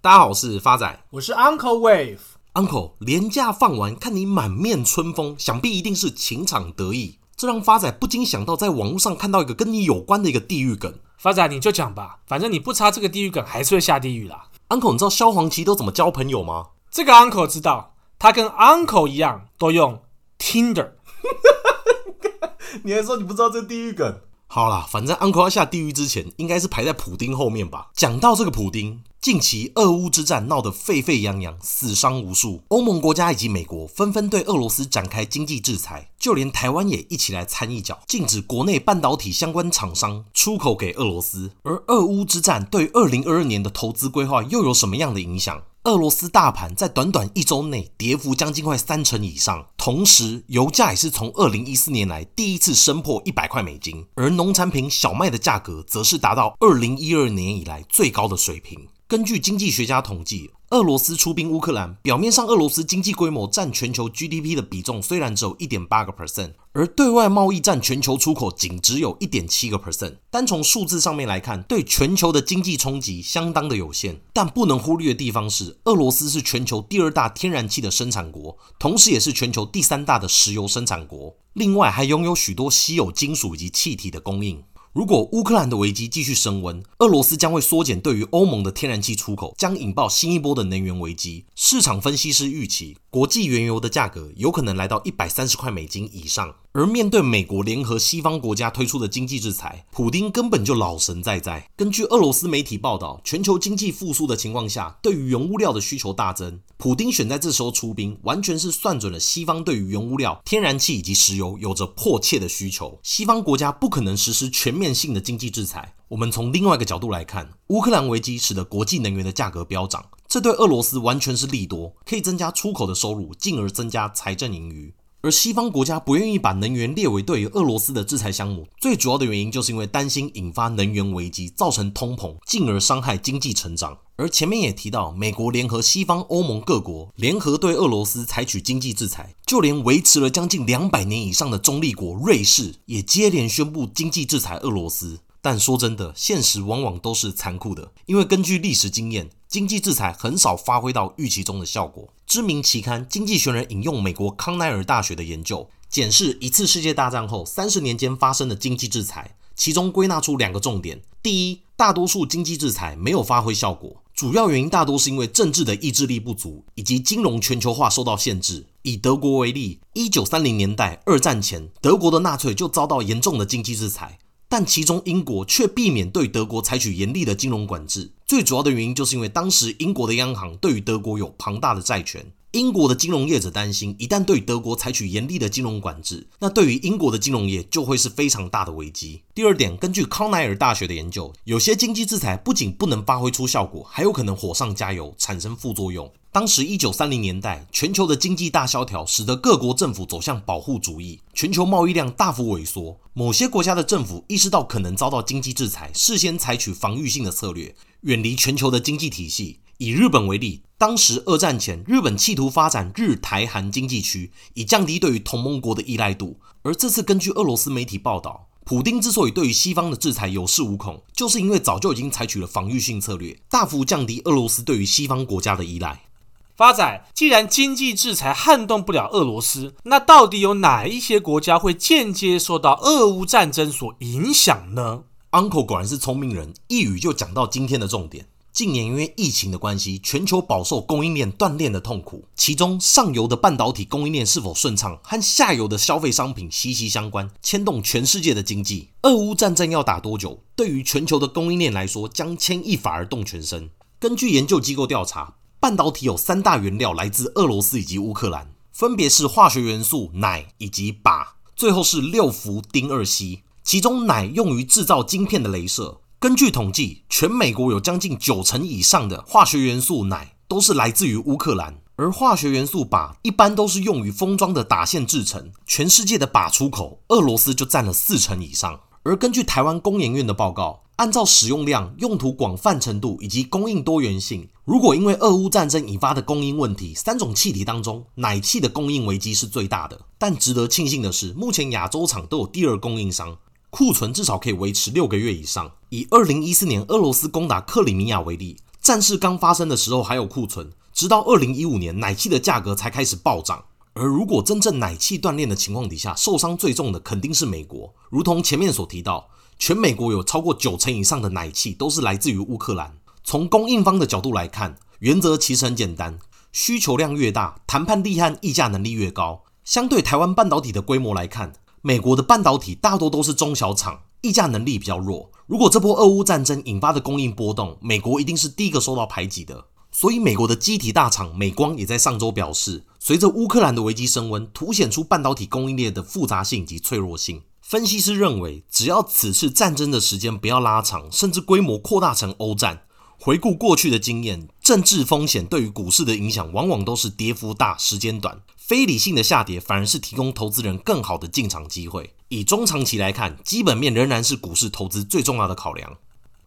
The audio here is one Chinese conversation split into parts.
大家好，我是发仔，我是 Uncle Wave。Uncle，廉价放完，看你满面春风，想必一定是情场得意。这让发仔不禁想到，在网络上看到一个跟你有关的一个地狱梗。发仔，你就讲吧，反正你不插这个地狱梗，还是会下地狱啦。Uncle，你知道萧煌奇都怎么交朋友吗？这个 Uncle 知道，他跟 Uncle 一样，都用 Tinder。你还说你不知道这地狱梗？好啦，反正 Uncle 要下地狱之前，应该是排在普丁后面吧。讲到这个普丁。近期俄乌之战闹得沸沸扬扬，死伤无数。欧盟国家以及美国纷纷对俄罗斯展开经济制裁，就连台湾也一起来掺一脚，禁止国内半导体相关厂商出口给俄罗斯。而俄乌之战对二零二二年的投资规划又有什么样的影响？俄罗斯大盘在短短一周内跌幅将近快三成以上，同时油价也是从二零一四年来第一次升破一百块美金，而农产品小麦的价格则是达到二零一二年以来最高的水平。根据经济学家统计，俄罗斯出兵乌克兰，表面上俄罗斯经济规模占全球 GDP 的比重虽然只有一点八个 percent，而对外贸易占全球出口仅只有一点七个 percent。单从数字上面来看，对全球的经济冲击相当的有限。但不能忽略的地方是，俄罗斯是全球第二大天然气的生产国，同时也是全球第三大的石油生产国，另外还拥有许多稀有金属以及气体的供应。如果乌克兰的危机继续升温，俄罗斯将会缩减对于欧盟的天然气出口，将引爆新一波的能源危机。市场分析师预期，国际原油的价格有可能来到一百三十块美金以上。而面对美国联合西方国家推出的经济制裁，普丁根本就老神在在。根据俄罗斯媒体报道，全球经济复苏的情况下，对于原物料的需求大增。普丁选在这时候出兵，完全是算准了西方对于原物料、天然气以及石油有着迫切的需求。西方国家不可能实施全面性的经济制裁。我们从另外一个角度来看，乌克兰危机使得国际能源的价格飙涨，这对俄罗斯完全是利多，可以增加出口的收入，进而增加财政盈余。而西方国家不愿意把能源列为对于俄罗斯的制裁项目，最主要的原因就是因为担心引发能源危机，造成通膨，进而伤害经济成长。而前面也提到，美国联合西方欧盟各国联合对俄罗斯采取经济制裁，就连维持了将近两百年以上的中立国瑞士也接连宣布经济制裁俄罗斯。但说真的，现实往往都是残酷的，因为根据历史经验，经济制裁很少发挥到预期中的效果。知名期刊《经济学人》引用美国康奈尔大学的研究，检视一次世界大战后三十年间发生的经济制裁，其中归纳出两个重点：第一，大多数经济制裁没有发挥效果，主要原因大多是因为政治的意志力不足，以及金融全球化受到限制。以德国为例，一九三零年代二战前，德国的纳粹就遭到严重的经济制裁。但其中英国却避免对德国采取严厉的金融管制，最主要的原因就是因为当时英国的央行对于德国有庞大的债权。英国的金融业者担心，一旦对德国采取严厉的金融管制，那对于英国的金融业就会是非常大的危机。第二点，根据康奈尔大学的研究，有些经济制裁不仅不能发挥出效果，还有可能火上加油，产生副作用。当时一九三零年代，全球的经济大萧条使得各国政府走向保护主义，全球贸易量大幅萎缩。某些国家的政府意识到可能遭到经济制裁，事先采取防御性的策略，远离全球的经济体系。以日本为例，当时二战前，日本企图发展日台韩经济区，以降低对于同盟国的依赖度。而这次根据俄罗斯媒体报道，普丁之所以对于西方的制裁有恃无恐，就是因为早就已经采取了防御性策略，大幅降低俄罗斯对于西方国家的依赖。发仔，既然经济制裁撼动不了俄罗斯，那到底有哪一些国家会间接受到俄乌战争所影响呢？Uncle 果然是聪明人，一语就讲到今天的重点。近年因为疫情的关系，全球饱受供应链断裂的痛苦。其中上游的半导体供应链是否顺畅，和下游的消费商品息息相关，牵动全世界的经济。俄乌战争要打多久？对于全球的供应链来说，将牵一发而动全身。根据研究机构调查，半导体有三大原料来自俄罗斯以及乌克兰，分别是化学元素钠以及鈀，最后是六氟丁二烯。其中钠用于制造晶片的镭射。根据统计，全美国有将近九成以上的化学元素钠都是来自于乌克兰，而化学元素鈀一般都是用于封装的打线制成。全世界的鈀出口，俄罗斯就占了四成以上。而根据台湾工研院的报告，按照使用量、用途广泛程度以及供应多元性，如果因为俄乌战争引发的供应问题，三种气体当中，氖气的供应危机是最大的。但值得庆幸的是，目前亚洲厂都有第二供应商。库存至少可以维持六个月以上。以二零一四年俄罗斯攻打克里米亚为例，战事刚发生的时候还有库存，直到二零一五年奶气的价格才开始暴涨。而如果真正奶气断链的情况底下，受伤最重的肯定是美国。如同前面所提到，全美国有超过九成以上的奶气都是来自于乌克兰。从供应方的角度来看，原则其实很简单：需求量越大，谈判力和议价能力越高。相对台湾半导体的规模来看，美国的半导体大多都是中小厂，议价能力比较弱。如果这波俄乌战争引发的供应波动，美国一定是第一个受到排挤的。所以，美国的机体大厂美光也在上周表示，随着乌克兰的危机升温，凸显出半导体供应链的复杂性及脆弱性。分析师认为，只要此次战争的时间不要拉长，甚至规模扩大成欧战，回顾过去的经验，政治风险对于股市的影响往往都是跌幅大、时间短，非理性的下跌反而是提供投资人更好的进场机会。以中长期来看，基本面仍然是股市投资最重要的考量。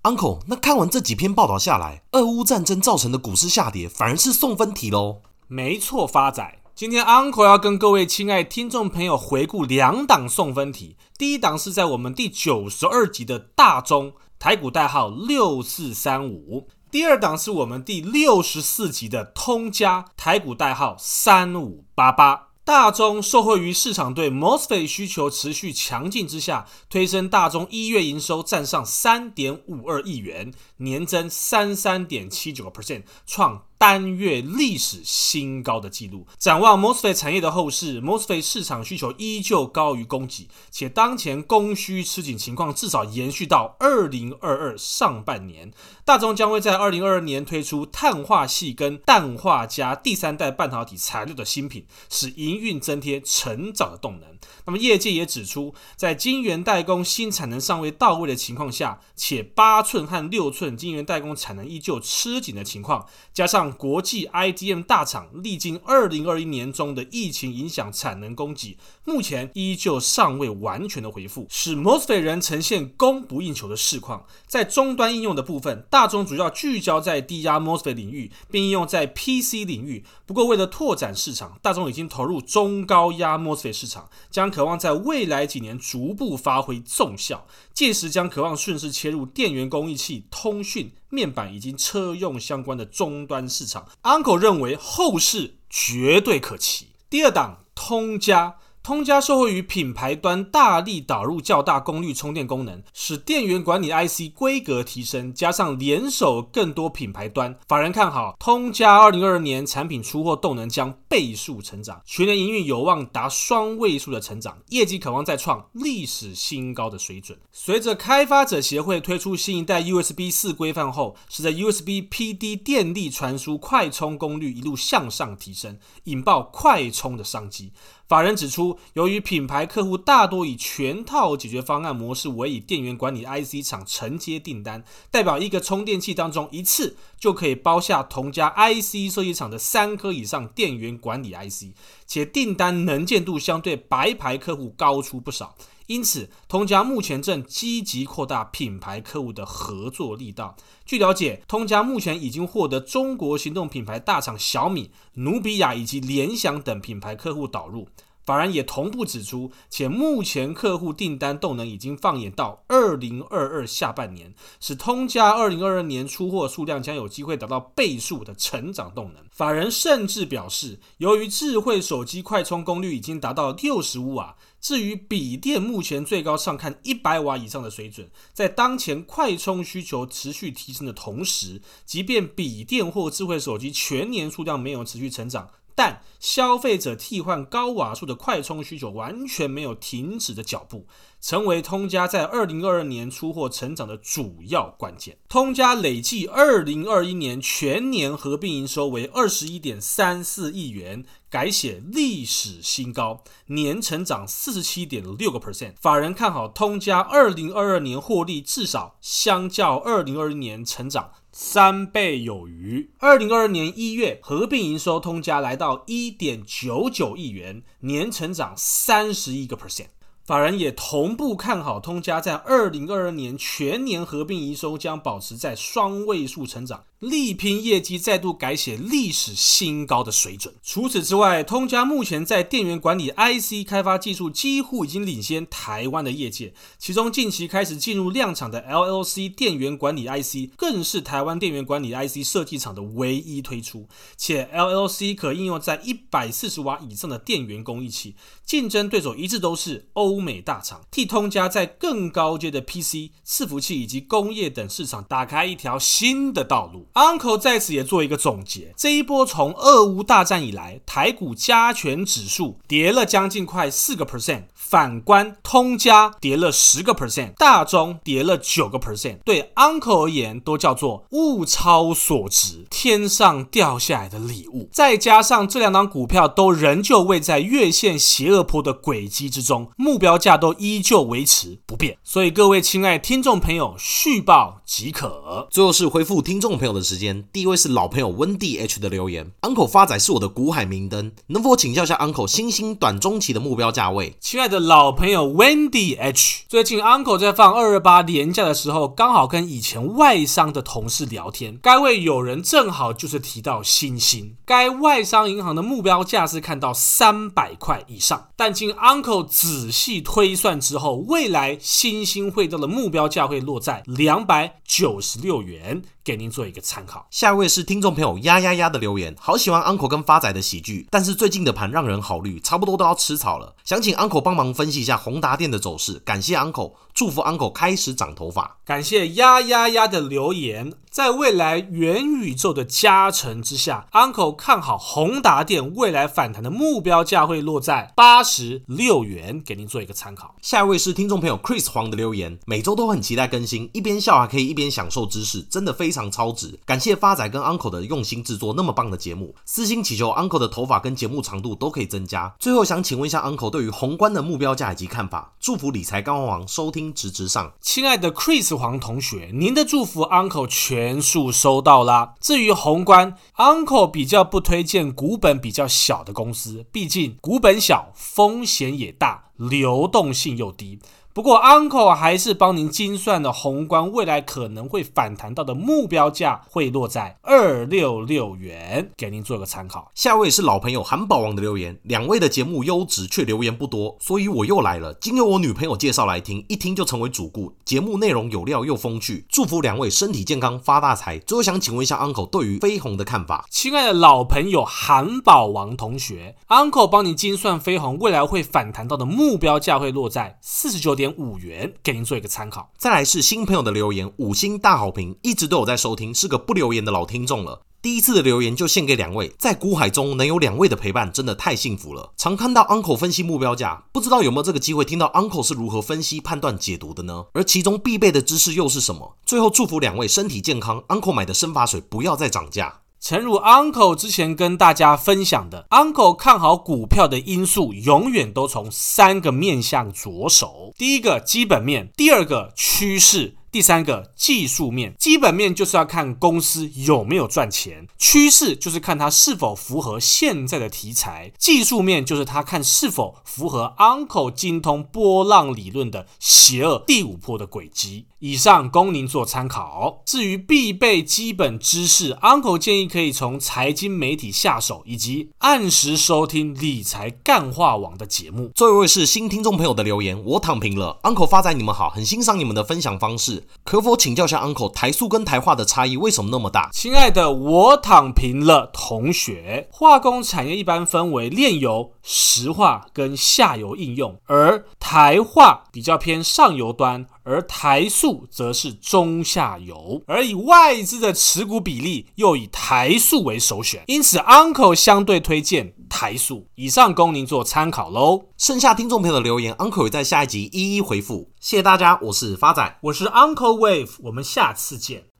Uncle，那看完这几篇报道下来，俄乌战争造成的股市下跌，反而是送分题喽？没错，发仔，今天 Uncle 要跟各位亲爱听众朋友回顾两档送分题。第一档是在我们第九十二集的大中台股代号六四三五，第二档是我们第六十四集的通家台股代号三五八八。大中受惠于市场对 MOSFET 需求持续强劲之下，推升大中一月营收站上三点五二亿元，年增三三点七九个 percent，创单月历史新高的记录。展望 MOSFET 产业的后市，MOSFET 市场需求依旧高于供给，且当前供需吃紧情况至少延续到二零二二上半年。大中将会在二零二二年推出碳化矽跟氮化镓第三代半导体材料的新品，使营运增添成长的动能。那么业界也指出，在晶圆代工新产能尚未到位的情况下，且八寸和六寸晶圆代工产能依旧吃紧的情况，加上国际 IDM 大厂历经二零二一年中的疫情影响，产能供给目前依旧尚未完全的恢复，使 MOSFET 仍呈现供不应求的市况。在终端应用的部分，大中主要聚焦在低压 MOSFET 领域，并应用在 PC 领域。不过，为了拓展市场，大中已经投入中高压 MOSFET 市场，将渴望在未来几年逐步发挥综效。届时将渴望顺势切入电源供应器、通讯。面板以及车用相关的终端市场，Uncle 认为后市绝对可期。第二档，通家。通家受惠于品牌端大力导入较大功率充电功能，使电源管理 IC 规格提升，加上联手更多品牌端，法人看好通家二零二二年产品出货动能将倍数成长，全年营运有望达双位数的成长，业绩可望再创历史新高的水准。随着开发者协会推出新一代 USB 四规范后，使得 USB PD 电力传输快充功率一路向上提升，引爆快充的商机。法人指出，由于品牌客户大多以全套解决方案模式为以电源管理 IC 厂承接订单，代表一个充电器当中一次就可以包下同家 IC 设计厂的三颗以上电源管理 IC，且订单能见度相对白牌客户高出不少。因此，通家目前正积极扩大品牌客户的合作力道。据了解，通家目前已经获得中国行动品牌大厂小米、努比亚以及联想等品牌客户导入。法人也同步指出，且目前客户订单动能已经放眼到二零二二下半年，使通家二零二二年出货数量将有机会达到倍数的成长动能。法人甚至表示，由于智慧手机快充功率已经达到六十五瓦，至于笔电目前最高上看一百瓦以上的水准，在当前快充需求持续提升的同时，即便笔电或智慧手机全年数量没有持续成长。但消费者替换高瓦数的快充需求完全没有停止的脚步，成为通家在二零二二年出货成长的主要关键。通家累计二零二一年全年合并营收为二十一点三四亿元，改写历史新高，年成长四十七点六个 percent。法人看好通家二零二二年获利至少相较二零二一年成长。三倍有余。二零二二年一月合并营收通家来到一点九九亿元，年成长三十一个 percent。法人也同步看好通家在二零二二年全年合并营收将保持在双位数成长，力拼业绩再度改写历史新高的水准。除此之外，通家目前在电源管理 IC 开发技术几乎已经领先台湾的业界，其中近期开始进入量产的 LLC 电源管理 IC，更是台湾电源管理 IC 设计厂的唯一推出，且 LLC 可应用在一百四十瓦以上的电源供应器，竞争对手一致都是欧美大厂，替通家在更高阶的 PC、伺服器以及工业等市场打开一条新的道路。Uncle 在此也做一个总结：这一波从俄乌大战以来，台股加权指数跌了将近快四个 percent，反观通家跌了十个 percent，大中跌了九个 percent，对 Uncle 而言都叫做物超所值，天上掉下来的礼物。再加上这两档股票都仍旧位在月线斜恶坡的轨迹之中，目标价都依旧维持不变。所以各位亲爱听众朋友，续报即可。最后是回复听众朋友的时间，第一位是老朋友温蒂 H 的留言：Uncle 发仔是我的股海明灯，能否请教一下 Uncle 新兴短中期的目标价位？亲爱的老朋友 Wendy H，最近 Uncle 在放二二八年假的时候，刚好跟以前外商的同事聊天，该位友人正好就是提到新兴，该外商银行的目标价是看到三百块以上，但经 Uncle 仔细推算之后，未来新兴会到的目标价会落在两百九十六元。给您做一个参考。下一位是听众朋友丫丫丫的留言，好喜欢 Uncle 跟发仔的喜剧，但是最近的盘让人好绿，差不多都要吃草了。想请 Uncle 帮忙分析一下宏达电的走势。感谢 Uncle，祝福 Uncle 开始长头发。感谢丫丫丫的留言，在未来元宇宙的加成之下，Uncle 看好宏达电未来反弹的目标价会落在八十六元，给您做一个参考。下一位是听众朋友 Chris 黄的留言，每周都很期待更新，一边笑还可以一边享受知识，真的非。非常超值，感谢发仔跟 Uncle 的用心制作那么棒的节目，私心祈求 Uncle 的头发跟节目长度都可以增加。最后想请问一下 Uncle 对于宏观的目标价以及看法，祝福理财高王收听直直上。亲爱的 Chris 黄同学，您的祝福 Uncle 全数收到啦。至于宏观，Uncle 比较不推荐股本比较小的公司，毕竟股本小，风险也大，流动性又低。不过，Uncle 还是帮您精算了宏观未来可能会反弹到的目标价，会落在二六六元，给您做个参考。下位是老朋友韩宝王的留言，两位的节目优质，却留言不多，所以我又来了。经由我女朋友介绍来听，一听就成为主顾，节目内容有料又风趣，祝福两位身体健康，发大财。最后想请问一下 Uncle 对于飞鸿的看法。亲爱的老朋友韩宝王同学，Uncle 帮你精算飞鸿未来会反弹到的目标价会落在四十九点。点五元，给您做一个参考。再来是新朋友的留言，五星大好评，一直都有在收听，是个不留言的老听众了。第一次的留言就献给两位，在股海中能有两位的陪伴，真的太幸福了。常看到 Uncle 分析目标价，不知道有没有这个机会听到 Uncle 是如何分析、判断、解读的呢？而其中必备的知识又是什么？最后祝福两位身体健康，Uncle 买的生发水不要再涨价。诚如 Uncle 之前跟大家分享的，Uncle 看好股票的因素永远都从三个面向着手：第一个基本面，第二个趋势。第三个技术面，基本面就是要看公司有没有赚钱，趋势就是看它是否符合现在的题材，技术面就是它看是否符合 Uncle 精通波浪理论的邪恶第五波的轨迹。以上供您做参考。至于必备基本知识，Uncle 建议可以从财经媒体下手，以及按时收听理财干话网的节目。最后位是新听众朋友的留言，我躺平了，Uncle 发仔你们好，很欣赏你们的分享方式。可否请教下 Uncle，台塑跟台化的差异为什么那么大？亲爱的，我躺平了，同学。化工产业一般分为炼油、石化跟下游应用，而台化比较偏上游端。而台塑则是中下游，而以外资的持股比例又以台塑为首选，因此 Uncle 相对推荐台塑。以上供您做参考喽。剩下听众朋友的留言，Uncle 会在下一集一一回复。谢谢大家，我是发仔，我是 Uncle Wave，我们下次见。